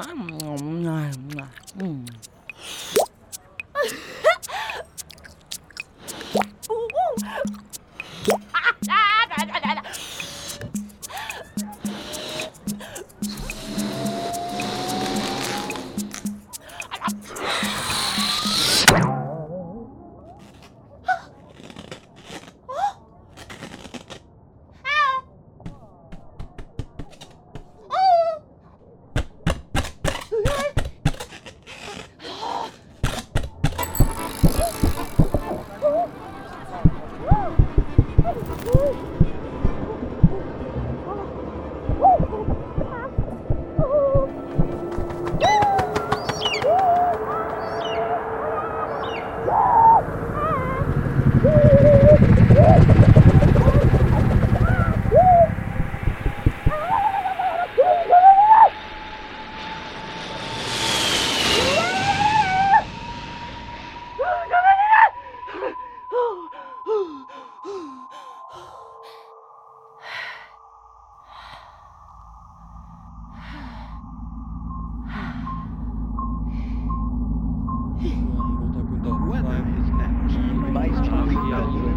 Ah,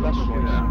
recomendações.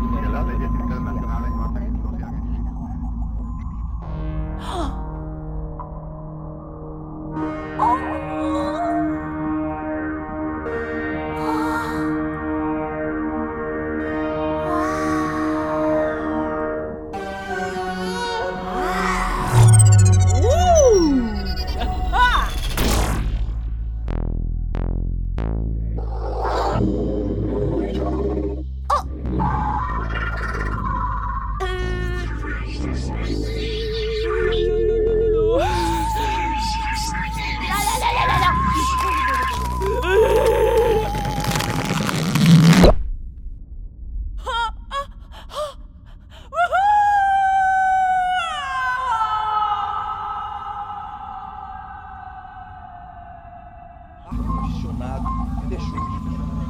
nada e deixou de.